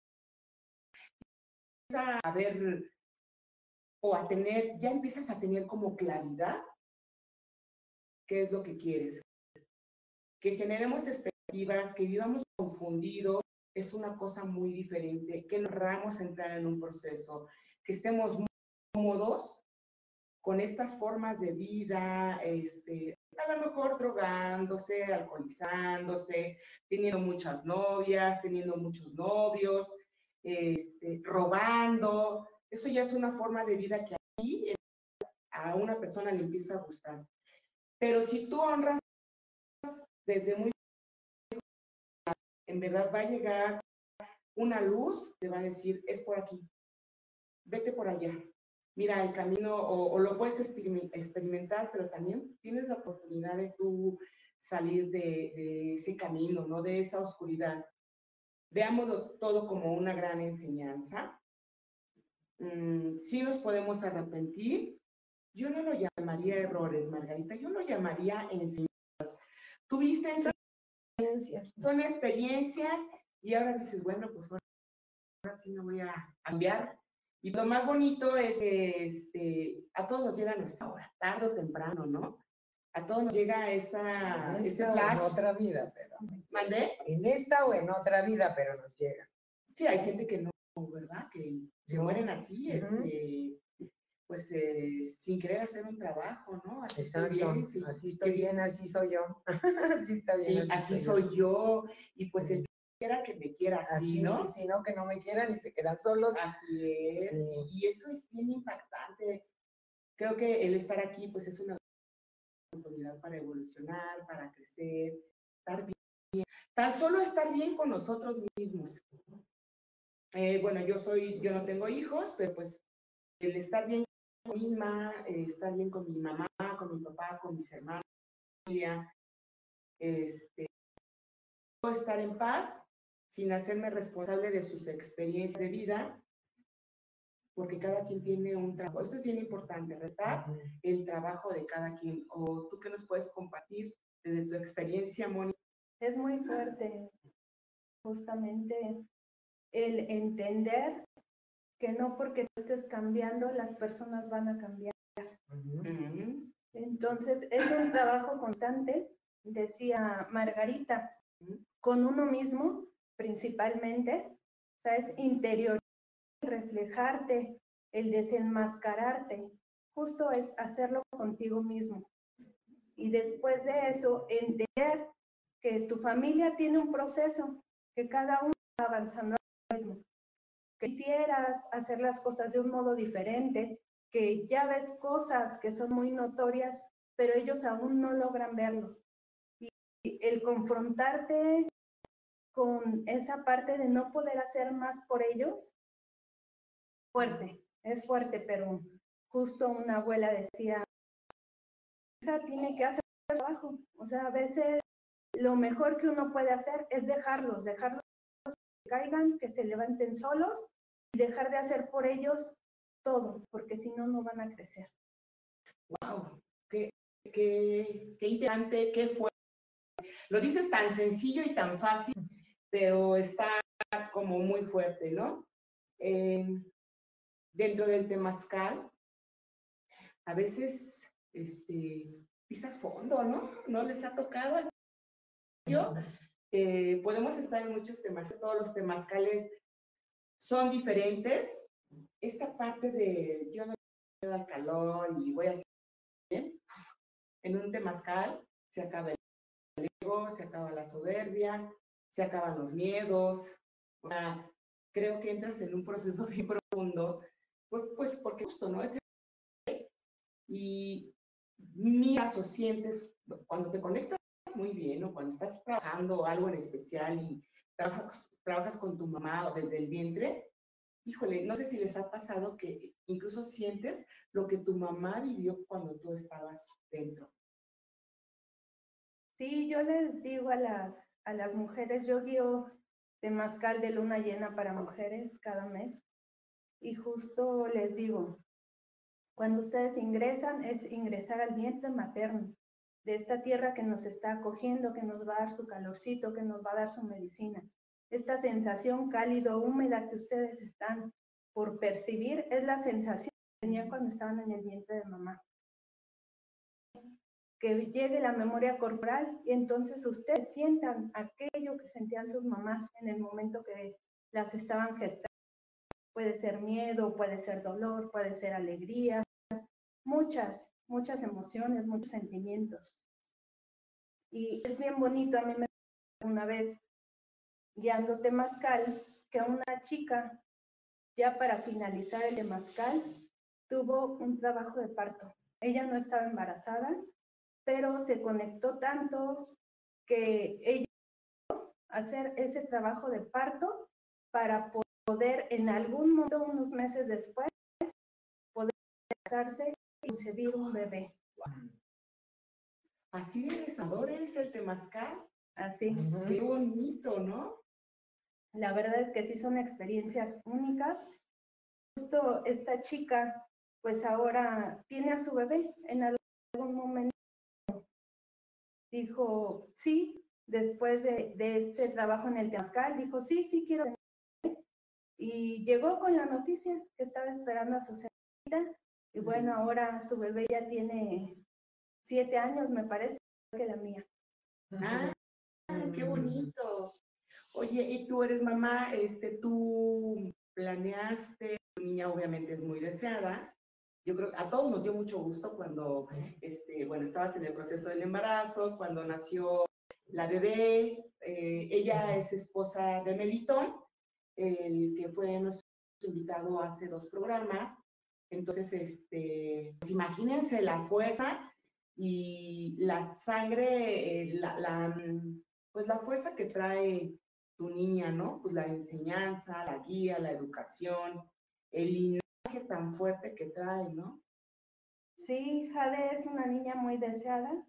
a ver o a tener, ya empiezas a tener como claridad qué es lo que quieres. Que generemos expectativas, que vivamos confundidos, es una cosa muy diferente, que nos a entrar en un proceso, que estemos cómodos con estas formas de vida, este, a lo mejor drogándose, alcoholizándose, teniendo muchas novias, teniendo muchos novios, este, robando. Eso ya es una forma de vida que a una persona le empieza a gustar. Pero si tú honras desde muy en verdad va a llegar una luz, te va a decir, es por aquí, vete por allá. Mira, el camino, o, lo puedes experimentar, pero también tienes la oportunidad de tú salir de, de ese camino, ¿no? De esa oscuridad. Veámoslo todo como una gran enseñanza. Mm, sí nos podemos arrepentir. Yo no lo llamaría errores, Margarita, yo lo llamaría enseñanzas. Tuviste experiencias, son experiencias y ahora dices, bueno, pues ahora sí me voy a cambiar. Y lo más bonito es que este, a todos nos llega nuestra hora, tarde o temprano, ¿no? a todos nos llega esa, ese flash. En otra vida, pero. ¿Mandé? En esta o en otra vida, pero nos llega. Sí, hay gente que no, ¿verdad? Que se mueren así, este, pues eh, sin querer hacer un trabajo, ¿no? Así estoy bien, así estoy bien, así soy yo. así está bien. Sí, así, soy yo. Y pues el quiera que me quiera así, ¿no? Si no, que no me quieran y se quedan solos. Así es. Y eso es bien impactante. Creo que el estar aquí, pues es una oportunidad para evolucionar, para crecer, estar bien, tan solo estar bien con nosotros mismos. Eh, bueno, yo soy, yo no tengo hijos, pero pues el estar bien con mi misma, eh, estar bien con mi mamá, con mi papá, con mis hermanos, este, estar en paz sin hacerme responsable de sus experiencias de vida, porque cada quien tiene un trabajo. Esto es bien importante, ¿verdad? El trabajo de cada quien. ¿O tú qué nos puedes compartir desde tu experiencia, Mónica? Es muy fuerte, justamente, el entender que no porque tú estés cambiando, las personas van a cambiar. Entonces, es un trabajo constante, decía Margarita, con uno mismo principalmente, o sea, es interior, reflejarte, el desenmascararte, justo es hacerlo contigo mismo. Y después de eso, entender que tu familia tiene un proceso, que cada uno va avanzando al ritmo. Que quisieras hacer las cosas de un modo diferente, que ya ves cosas que son muy notorias, pero ellos aún no logran verlo. Y el confrontarte con esa parte de no poder hacer más por ellos, fuerte, es fuerte, pero justo una abuela decía, hija tiene que hacer trabajo, o sea, a veces lo mejor que uno puede hacer es dejarlos, dejarlos que caigan, que se levanten solos y dejar de hacer por ellos todo, porque si no, no van a crecer. ¡Wow! Qué, qué, qué interesante, qué fuerte. Lo dices tan sencillo y tan fácil, pero está como muy fuerte, ¿no? Eh, dentro del temazcal, a veces este, pisas fondo, ¿no? No les ha tocado. Yo, eh, podemos estar en muchos temas, todos los temazcales son diferentes. Esta parte de yo no quiero al calor y voy a estar bien, en un temazcal se acaba el ego, se acaba la soberbia, se acaban los miedos. O sea, creo que entras en un proceso bien profundo, pues, pues porque justo, ¿no? Es y miras o sientes, cuando te conectas muy bien o cuando estás trabajando algo en especial y trabajas, trabajas con tu mamá o desde el vientre, híjole, no sé si les ha pasado que incluso sientes lo que tu mamá vivió cuando tú estabas dentro. Sí, yo les digo a las a las mujeres. Yo guío temazcal de luna llena para mujeres cada mes y justo les digo, cuando ustedes ingresan es ingresar al vientre materno de esta tierra que nos está acogiendo, que nos va a dar su calorcito, que nos va a dar su medicina. Esta sensación cálido, húmeda que ustedes están por percibir es la sensación que tenían cuando estaban en el vientre de mamá que llegue la memoria corporal y entonces ustedes sientan aquello que sentían sus mamás en el momento que las estaban gestando. Puede ser miedo, puede ser dolor, puede ser alegría, muchas, muchas emociones, muchos sentimientos. Y es bien bonito, a mí me una vez guiando Temazcal, que una chica, ya para finalizar el Temazcal, tuvo un trabajo de parto. Ella no estaba embarazada, pero se conectó tanto que ella hacer ese trabajo de parto para poder en algún momento, unos meses después, poder casarse y concebir un bebé. Así de es el temazcal. Así. Qué bonito, ¿no? La verdad es que sí son experiencias únicas. Justo esta chica, pues ahora tiene a su bebé en algún dijo, sí, después de, este trabajo en el Temascal, dijo, sí, sí quiero Y llegó con la noticia que estaba esperando a su señorita. Y bueno, ahora su bebé ya tiene siete años, me parece, que la mía. Ah, qué bonito. Oye, y tú eres mamá, este, tú planeaste, tu niña obviamente es muy deseada, yo creo que a todos nos dio mucho gusto cuando, este, bueno, estabas en el proceso del embarazo, cuando nació la bebé. Eh, ella es esposa de Melitón, el que fue nuestro invitado hace dos programas. Entonces, este, pues imagínense la fuerza y la sangre, eh, la, la, pues la fuerza que trae tu niña, ¿no? Pues la enseñanza, la guía, la educación, el tan fuerte que trae, ¿no? Sí, Jade es una niña muy deseada.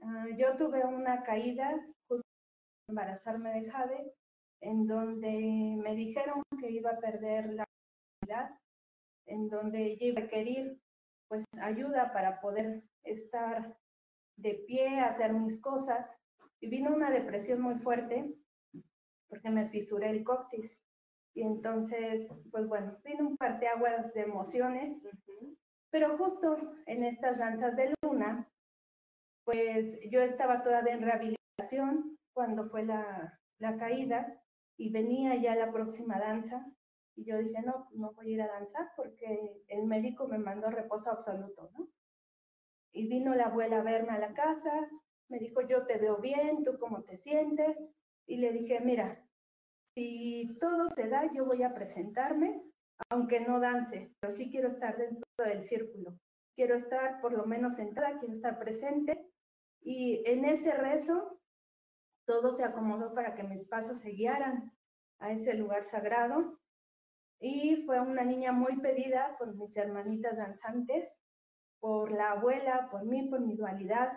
Ah, yo tuve una caída justo embarazarme de Jade, en donde me dijeron que iba a perder la vida, en donde ella iba a requerir pues ayuda para poder estar de pie, hacer mis cosas. Y vino una depresión muy fuerte porque me fisuré el coxis. Y entonces, pues bueno, vino un parteaguas de emociones, pero justo en estas danzas de luna, pues yo estaba todavía en rehabilitación cuando fue la, la caída y venía ya la próxima danza y yo dije, no, no voy a ir a danzar porque el médico me mandó reposo absoluto, ¿no? Y vino la abuela a verme a la casa, me dijo, yo te veo bien, ¿tú cómo te sientes? Y le dije, mira, si todo se da, yo voy a presentarme, aunque no dance, pero sí quiero estar dentro del círculo. Quiero estar por lo menos sentada, quiero estar presente. Y en ese rezo, todo se acomodó para que mis pasos se guiaran a ese lugar sagrado. Y fue una niña muy pedida por mis hermanitas danzantes, por la abuela, por mí, por mi dualidad.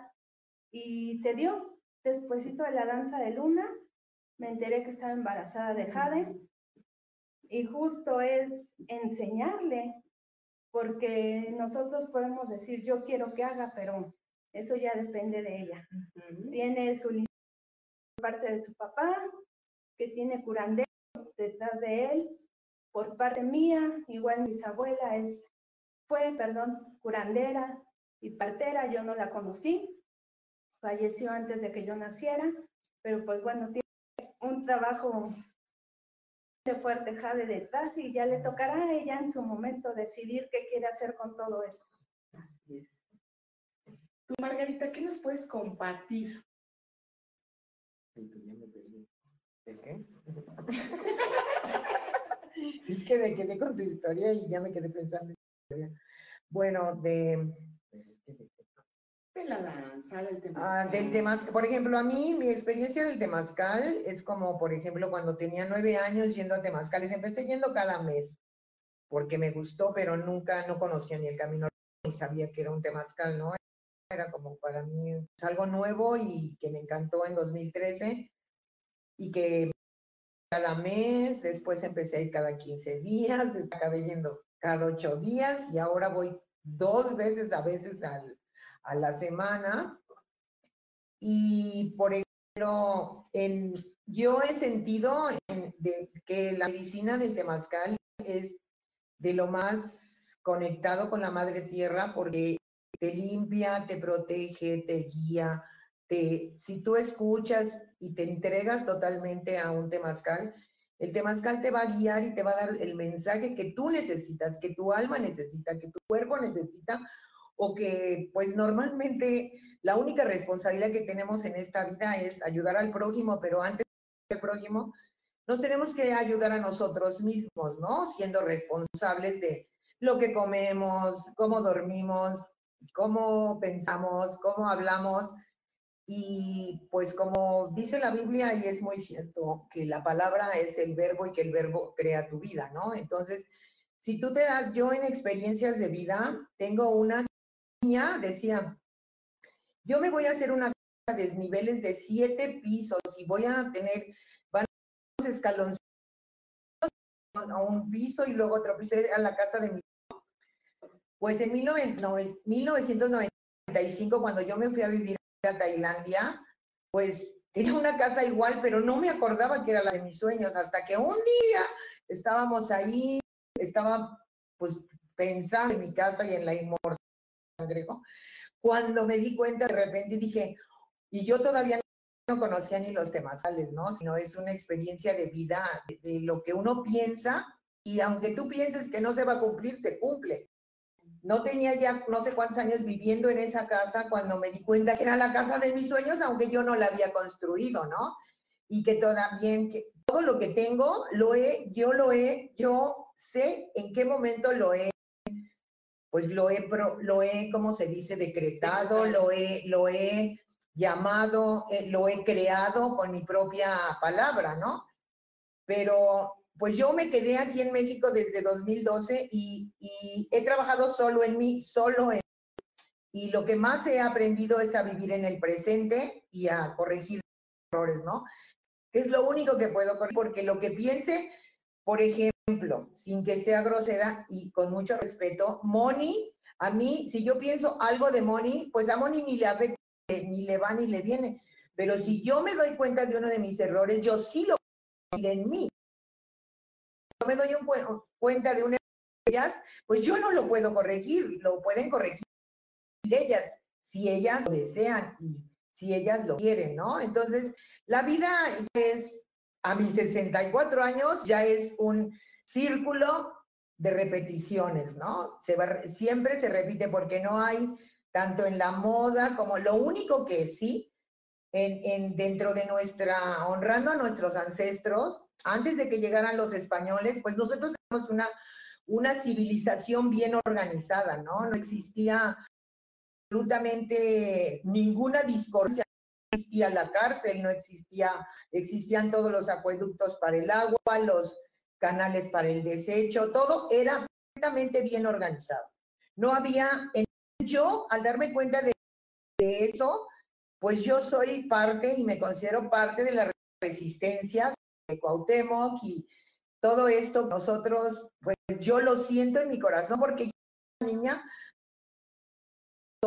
Y se dio. Despuésito de la danza de luna, me enteré que estaba embarazada de Jade. Y justo es enseñarle, porque nosotros podemos decir, yo quiero que haga, pero eso ya depende de ella. Tiene su parte de su papá, que tiene curanderos detrás de él, por parte mía, igual mi abuela es, fue, perdón, curandera y partera, yo no la conocí, falleció antes de que yo naciera, pero pues bueno, tiene un trabajo de fuerte Jade detrás y ya le tocará a ella en su momento decidir qué quiere hacer con todo esto. Así es. Tú, Margarita, ¿qué nos puedes compartir? ¿De qué? es que me quedé con tu historia y ya me quedé pensando en tu historia. Bueno, de... Pues de la danza, del temazcal. Ah, del temazcal. Por ejemplo, a mí mi experiencia del temazcal es como, por ejemplo, cuando tenía nueve años yendo a temazcales. Empecé yendo cada mes porque me gustó, pero nunca, no conocía ni el camino ni sabía que era un temazcal, ¿no? Era como para mí algo nuevo y que me encantó en 2013 y que cada mes, después empecé a ir cada 15 días, acabé yendo cada ocho días y ahora voy dos veces a veces a la semana. Y por ejemplo, en, yo he sentido que la medicina del temazcal es de lo más conectado con la madre tierra porque te limpia, te protege, te guía, te, si tú escuchas y te entregas totalmente a un temazcal, el temazcal te va a guiar y te va a dar el mensaje que tú necesitas, que tu alma necesita, que tu cuerpo necesita, o que pues normalmente la única responsabilidad que tenemos en esta vida es ayudar al prójimo, pero antes del prójimo nos tenemos que ayudar a nosotros mismos, ¿no? Siendo responsables de lo que comemos, cómo dormimos, cómo pensamos, cómo hablamos, y pues como dice la Biblia, y es muy cierto, que la palabra es el verbo y que el verbo crea tu vida, ¿no? Entonces, si tú te das, yo en experiencias de vida, tengo una decía, yo me voy a hacer una casa de desniveles de siete pisos y voy a tener, van a escalones a un piso y luego otro piso a la casa de mi Pues en 1995, cuando yo me fui a vivir a Tailandia, pues tenía una casa igual, pero no me acordaba que era la de mis sueños, hasta que un día estábamos ahí, estaba pues pensando en mi casa y en la inmortalidad, cuando me di cuenta de repente dije, y yo todavía no conocía ni los temazales, ¿no? Sino es una experiencia de vida, de lo que uno piensa, y aunque tú pienses que no se va a cumplir, se cumple no tenía ya no sé cuántos años viviendo en esa casa cuando me di cuenta que era la casa de mis sueños, aunque yo no la había construido, ¿no? Y que también, que todo lo que tengo, lo he, yo lo he, yo sé en qué momento lo he, pues lo he, lo he, ¿cómo se dice? Decretado, lo he, lo he llamado, eh, lo he creado con mi propia palabra, ¿no? Pero pues yo me quedé aquí en México desde 2012 y, he trabajado solo en mí, solo en y lo que más he aprendido es a vivir en el presente y a corregir errores, ¿no? que es lo único que puedo corregir, porque lo que piense, por ejemplo, sin que sea grosera y con mucho respeto, Moni, a mí, si yo pienso algo de Moni, pues a Moni ni le afecta, ni le va ni le viene. Pero si yo me doy cuenta de uno de mis errores, yo sí lo en mí. Yo me doy un, cuenta de de ellas, pues yo no lo puedo corregir, lo pueden corregir ellas, si ellas lo desean y si ellas lo quieren, ¿no? Entonces, la vida es, a mis 64 años, ya es un círculo de repeticiones, ¿no? Se va, siempre se repite porque no hay tanto en la moda como lo único que sí, en, en, dentro de nuestra, honrando a nuestros ancestros, antes de que llegaran los españoles, pues nosotros tenemos una, una civilización bien organizada, ¿no? No existía absolutamente ninguna discordia, no existía la cárcel, no existía, existían todos los acueductos para el agua, los canales para el desecho, todo era perfectamente bien organizado. No había, yo, al darme cuenta de, de eso, pues yo soy parte y me considero parte de la resistencia de Cuauhtémoc y todo esto nosotros, pues yo lo siento en mi corazón porque yo, niña,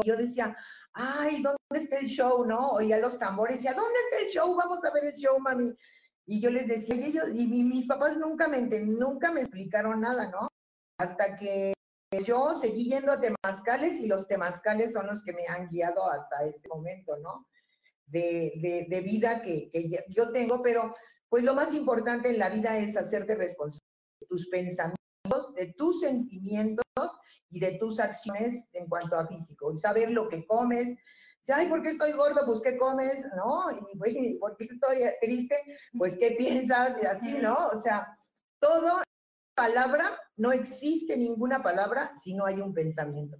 yo decía, ay, ¿dónde está el show? ¿No? Oía los tambores, decía, ¿dónde está el show? Vamos a ver el show, mami. Y yo les decía, y ellos, y mis papás nunca me nunca me explicaron nada, ¿no? Hasta que yo seguí yendo a temazcales y los temazcales son los que me han guiado hasta este momento, ¿no? De, de, vida que, que, yo tengo, pero pues lo más importante en la vida es hacerte responsable de tus pensamientos, de tus sentimientos y de tus acciones en cuanto a físico, y saber lo que comes. Ay, ¿por qué estoy gordo? Pues, ¿qué comes? ¿No? Y, ¿por qué estoy triste? Pues, ¿qué piensas? Y así, ¿no? O sea, todo palabra, no existe ninguna palabra si no hay un pensamiento.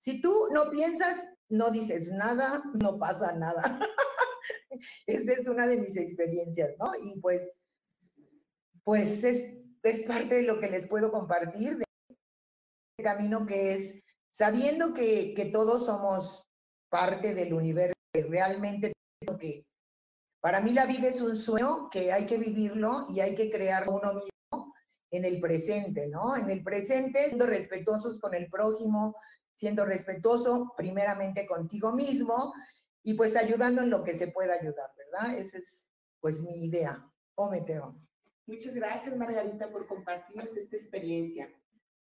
Si tú no piensas, no dices nada, no pasa nada. Esa es una de mis experiencias, ¿no? Y pues, pues es, es parte de lo que les puedo compartir de este camino que es sabiendo que, que todos somos parte del universo, que realmente que para mí la vida es un sueño que hay que vivirlo y hay que crear uno mismo en el presente, ¿no? En el presente, siendo respetuosos con el prójimo, siendo respetuoso primeramente contigo mismo y pues ayudando en lo que se pueda ayudar, ¿verdad? Esa es pues mi idea. O Meteo. Muchas gracias, Margarita, por compartirnos esta experiencia.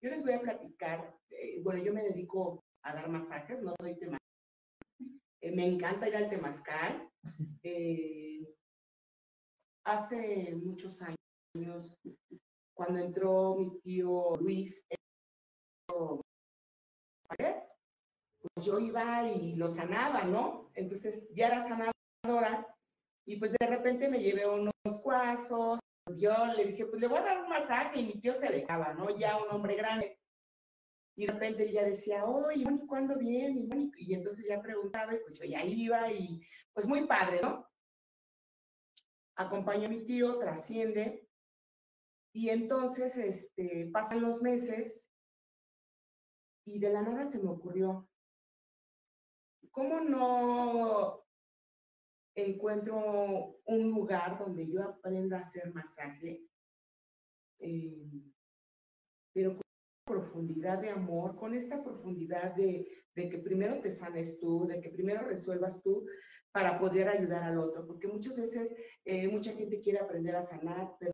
Yo les voy a platicar, eh, bueno, yo me dedico a dar masajes, no soy temazcal. Eh, me encanta ir al temazcal. Eh, hace muchos años, cuando entró mi tío Luis, pues yo iba y lo sanaba, ¿no? Entonces ya era sanadora y pues de repente me llevé unos cuarzos, pues yo le dije, pues le voy a dar un masaje y mi tío se dejaba, ¿no? Ya un hombre grande. Y de repente ella decía, oye, ¿y cuándo viene? Y entonces ya preguntaba y pues yo ya iba y pues muy padre, ¿no? Acompañó a mi tío, trasciende y entonces este, pasan los meses y de la nada se me ocurrió, ¿cómo no encuentro un lugar donde yo aprenda a hacer masaje? Eh, pero profundidad de amor, con esta profundidad de, que primero te sanes tú, de que primero resuelvas tú para poder ayudar al otro, porque muchas veces eh, mucha gente quiere aprender a sanar, pero,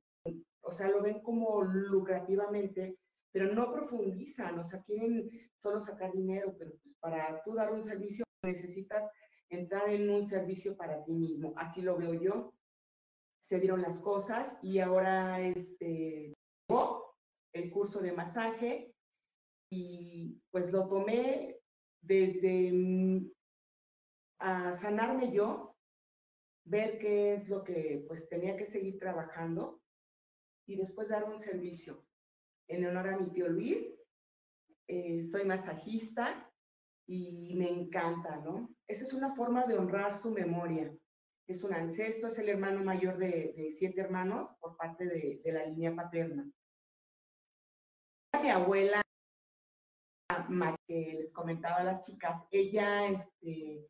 o sea, lo ven como lucrativamente, pero no profundizan, o sea, quieren solo sacar dinero, pero pues para tú dar un servicio necesitas entrar en un servicio para ti mismo. Así lo veo yo. Se dieron las cosas y ahora este, el curso de masaje y pues lo tomé desde mm, a sanarme yo, ver qué es lo que pues tenía que seguir trabajando y después dar un servicio. En honor a mi tío Luis, eh, soy masajista y me encanta, ¿no? Esa es una forma de honrar su memoria. Es un ancestro, es el hermano mayor de, siete hermanos por parte de, la línea paterna. Mi abuela, que les comentaba a las chicas, ella este,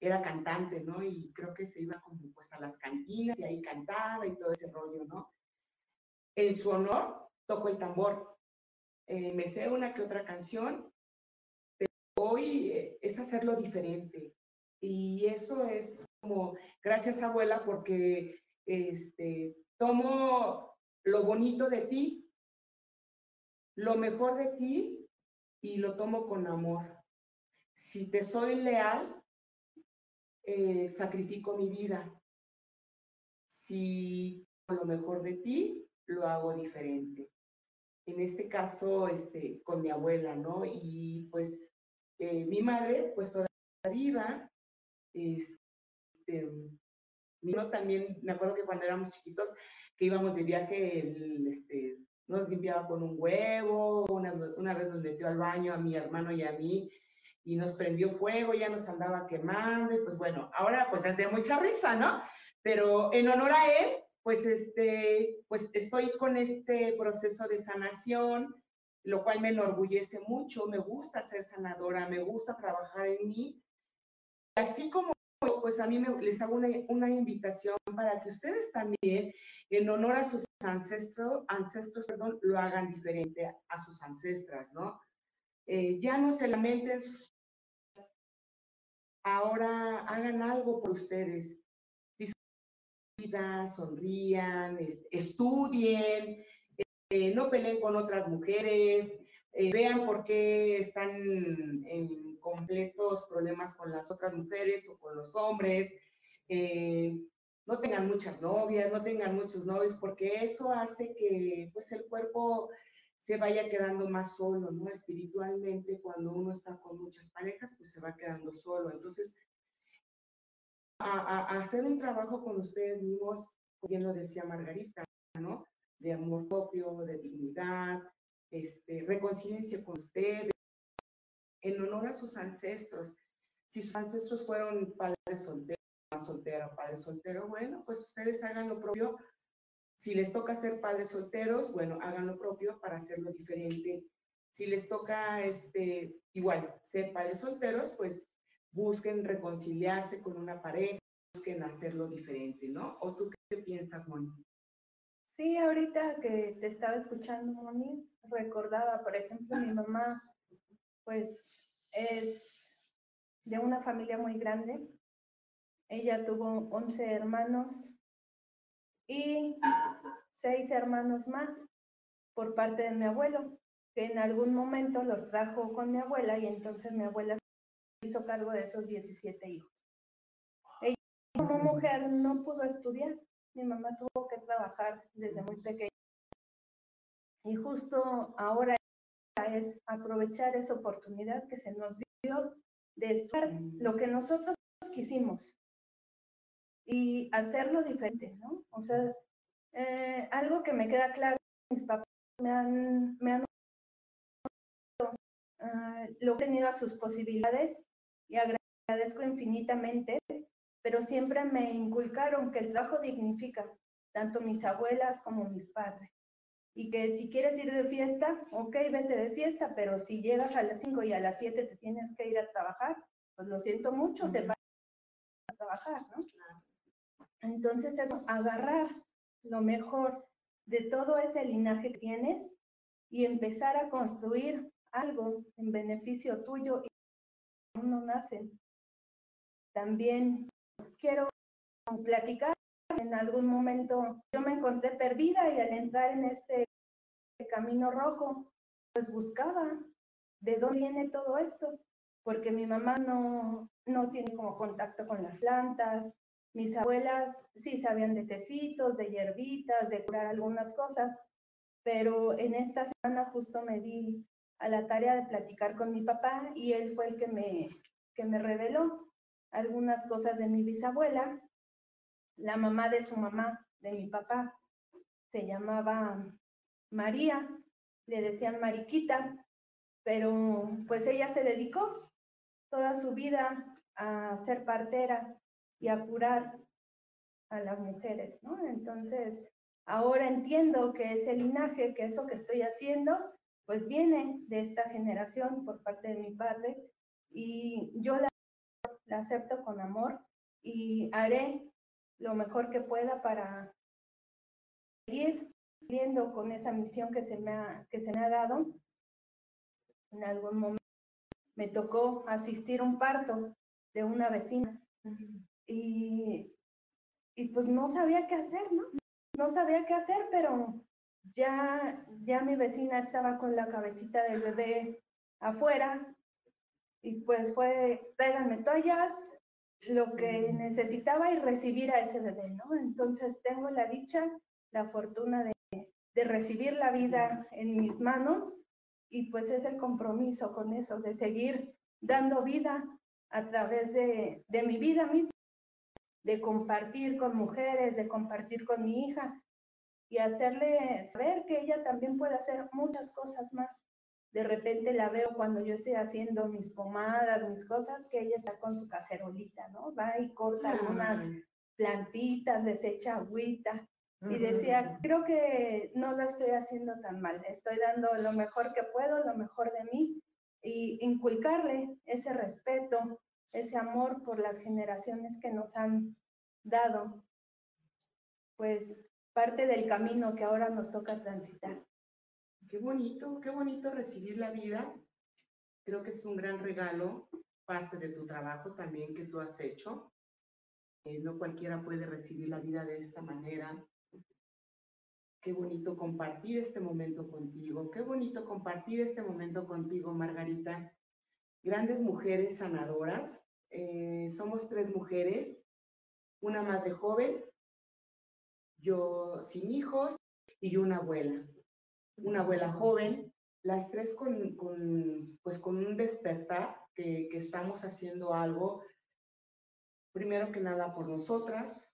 era cantante, ¿no? Y creo que se iba como pues a las cantinas y ahí cantaba y todo ese rollo, ¿no? En su honor, toco el tambor. Eh, me sé una que otra canción, pero hoy eh, es hacerlo diferente. Y eso es como, gracias abuela, porque este, tomo lo bonito de ti, lo mejor de ti y lo tomo con amor. Si te soy leal, eh, sacrifico mi vida. Si lo mejor de ti, lo hago diferente. En este caso, este, con mi abuela, ¿no? Y pues eh, mi madre, pues todavía viva, este, mi también, me acuerdo que cuando éramos chiquitos, que íbamos de viaje, este, nos limpiaba con un huevo, una, una vez nos metió al baño a mi hermano y a mí, y nos prendió fuego, ya nos andaba quemando, y pues bueno, ahora pues es de mucha risa, ¿no? Pero en honor a él, pues este, pues estoy con este proceso de sanación, lo cual me enorgullece mucho, me gusta ser sanadora, me gusta trabajar en mí. Así como pues a mí me, les hago una, una, invitación para que ustedes también, en honor a sus ancestros, ancestros, perdón, lo hagan diferente a, sus ancestras, ¿no? Eh, ya no se lamenten sus ahora hagan algo por ustedes. sonrían, estudien, eh, no peleen con otras mujeres, eh, vean por qué están en completos problemas con las otras mujeres o con los hombres. Eh, no tengan muchas novias, no tengan muchos novios, porque eso hace que pues el cuerpo se vaya quedando más solo, ¿no? Espiritualmente, cuando uno está con muchas parejas, pues se va quedando solo. Entonces, a, hacer un trabajo con ustedes mismos, bien lo decía Margarita, ¿no? De amor propio, de dignidad, este, reconciliencia con ustedes, en honor a sus ancestros. Si sus ancestros fueron padres solteros, soltero, padre soltero, bueno, pues ustedes hagan lo propio si les toca ser padres solteros, bueno, hagan lo propio para hacerlo diferente. Si les toca, este, igual, ser padres solteros, pues busquen reconciliarse con una pareja, busquen hacerlo diferente, ¿no? ¿O tú qué piensas, Moni? Sí, ahorita que te estaba escuchando, Moni, recordaba, por ejemplo, mi mamá, pues es de una familia muy grande. Ella tuvo 11 hermanos y seis hermanos más por parte de mi abuelo, que en algún momento los trajo con mi abuela y entonces mi abuela hizo cargo de esos 17 hijos. Ella como mujer no pudo estudiar, mi mamá tuvo que trabajar desde muy pequeña. Y justo ahora es aprovechar esa oportunidad que se nos dio de estar lo que nosotros quisimos, y hacerlo diferente, ¿no? O sea, eh, algo que me queda claro, mis papás me han, me han uh, lo he tenido a sus posibilidades y agradezco infinitamente, pero siempre me inculcaron que el trabajo dignifica, tanto mis abuelas como mis padres. Y que si quieres ir de fiesta, ok, vete de fiesta, pero si llegas a las 5 y a las 7 te tienes que ir a trabajar, pues lo siento mucho, te vas a trabajar, ¿no? Entonces, eso, agarrar lo mejor de todo ese linaje que tienes y empezar a construir algo en beneficio tuyo y uno nace. También quiero platicar en algún momento yo me encontré perdida y al entrar en este camino rojo pues buscaba de dónde viene todo esto porque mi mamá no no tiene como contacto con las plantas mis abuelas sí sabían de tecitos, de hierbitas, de curar algunas cosas, pero en esta semana justo me di a la tarea de platicar con mi papá y él fue el que me, que me reveló algunas cosas de mi bisabuela, la mamá de su mamá, de mi papá, se llamaba María, le decían Mariquita, pero pues ella se dedicó toda su vida a ser partera y a curar a las mujeres, ¿no? Entonces, ahora entiendo que ese linaje, que eso que estoy haciendo, pues viene de esta generación por parte de mi padre y yo la la acepto con amor y haré lo mejor que pueda para seguir viendo con esa misión que se me ha, que se me ha dado. En algún momento me tocó asistir a un parto de una vecina y, y pues no sabía qué hacer, ¿no? No sabía qué hacer, pero ya, ya mi vecina estaba con la cabecita del bebé afuera y pues fue, tráiganme toallas, lo que necesitaba y recibir a ese bebé, ¿no? Entonces tengo la dicha, la fortuna de, de recibir la vida en mis manos y pues es el compromiso con eso, de seguir dando vida a través de, de mi vida misma, de compartir con mujeres, de compartir con mi hija y hacerle saber que ella también puede hacer muchas cosas más. De repente la veo cuando yo estoy haciendo mis pomadas, mis cosas, que ella está con su cacerolita, ¿no? Va y corta unas plantitas, les echa agüita. Y decía, creo que no lo estoy haciendo tan mal, estoy dando lo mejor que puedo, lo mejor de mí, y inculcarle ese respeto, ese amor por las generaciones que nos han dado, pues parte del camino que ahora nos toca transitar. Qué bonito, qué bonito recibir la vida. Creo que es un gran regalo, parte de tu trabajo también que tú has hecho. Eh, no cualquiera puede recibir la vida de esta manera. Qué bonito compartir este momento contigo. Qué bonito compartir este momento contigo, Margarita. Grandes mujeres sanadoras. Eh, somos tres mujeres, una madre joven, yo sin hijos y una abuela. Una abuela joven, las tres con, con pues con un despertar que, que estamos haciendo algo, primero que nada por nosotras,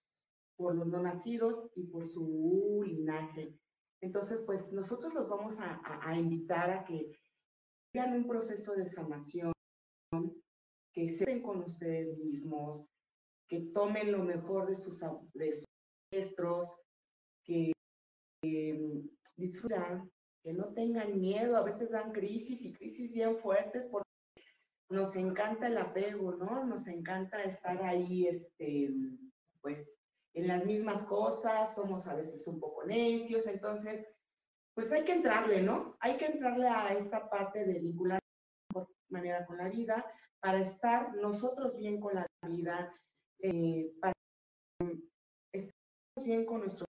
por los no nacidos y por su linaje. Entonces, pues nosotros los vamos a, a, a invitar a que hagan un proceso de sanación, que se con ustedes mismos, que tomen lo mejor de sus, de sus ancestros, que eh, disfrutan, que no tengan miedo, a veces dan crisis y crisis bien fuertes porque nos encanta el apego, ¿no? Nos encanta estar ahí, este, pues, en las mismas cosas, somos a veces un poco necios, entonces, pues hay que entrarle, ¿no? Hay que entrarle a esta parte de vincular manera con la vida para estar nosotros bien con la vida, eh, para estar bien con nuestros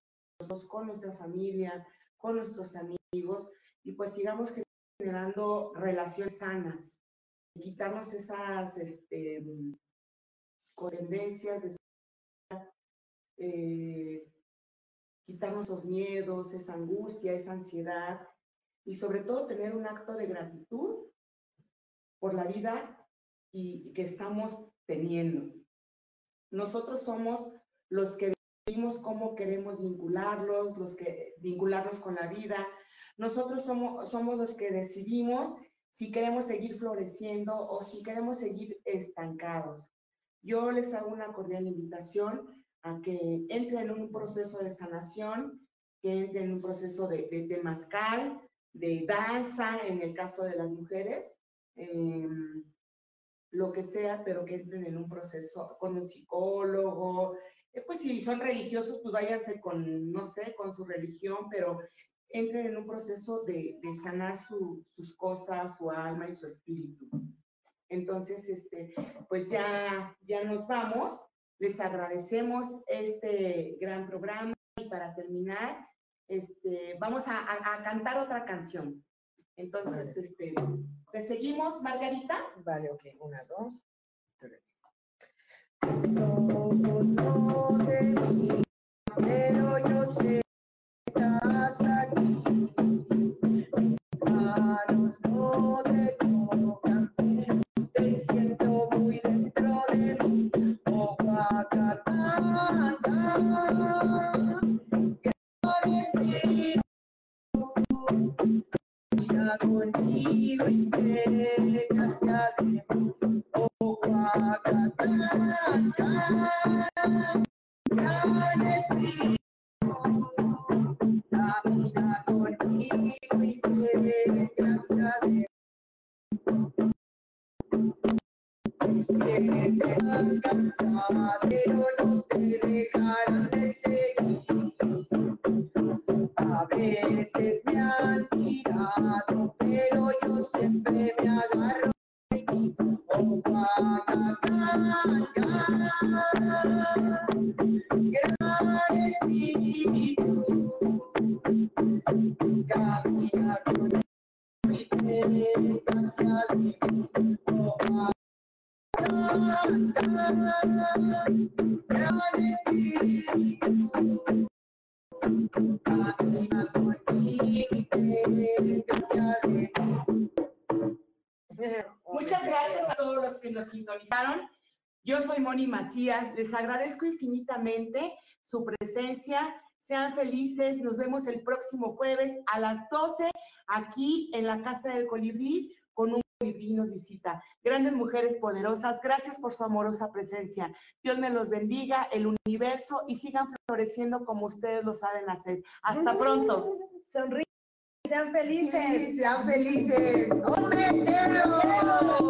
con nuestra familia, con nuestros amigos y pues sigamos generando relaciones sanas, quitarnos esas este, tendencias, eh, quitarnos los miedos, esa angustia, esa ansiedad y sobre todo tener un acto de gratitud por la vida y, que estamos teniendo. Nosotros somos los que decidimos cómo queremos vincularlos, los que vincularnos con la vida. Nosotros somos, somos los que decidimos si queremos seguir floreciendo o si queremos seguir estancados. Yo les hago una cordial invitación a que entren en un proceso de sanación, que entren en un proceso de, de temazcal, de danza, en el caso de las mujeres, eh, lo que sea, pero que entren en un proceso con un psicólogo. Eh, pues si son religiosos, pues váyanse con, no sé, con su religión, pero entren en un proceso de, de sanar su, sus cosas, su alma y su espíritu. Entonces, este, pues ya, ya nos vamos. Les agradecemos este gran programa y para terminar, este, vamos a, a, a cantar otra canción. Entonces, este, ¿te seguimos, Margarita? Vale, ok. Una, dos, tres. Somos no de mí, pero yo sé que estás aquí. Mis manos no te tocan, te siento muy dentro de mí. Oh, Guacatanga, camina conmigo Les agradezco infinitamente su presencia. Sean felices. Nos vemos el próximo jueves a las 12 aquí en la Casa del Colibrí con un colibrí nos visita. Grandes mujeres poderosas, gracias por su amorosa presencia. Dios me los bendiga, el universo y sigan floreciendo como ustedes lo saben hacer. Hasta pronto. Sonríen, sean felices. Sí, sean felices. ¡Un besero!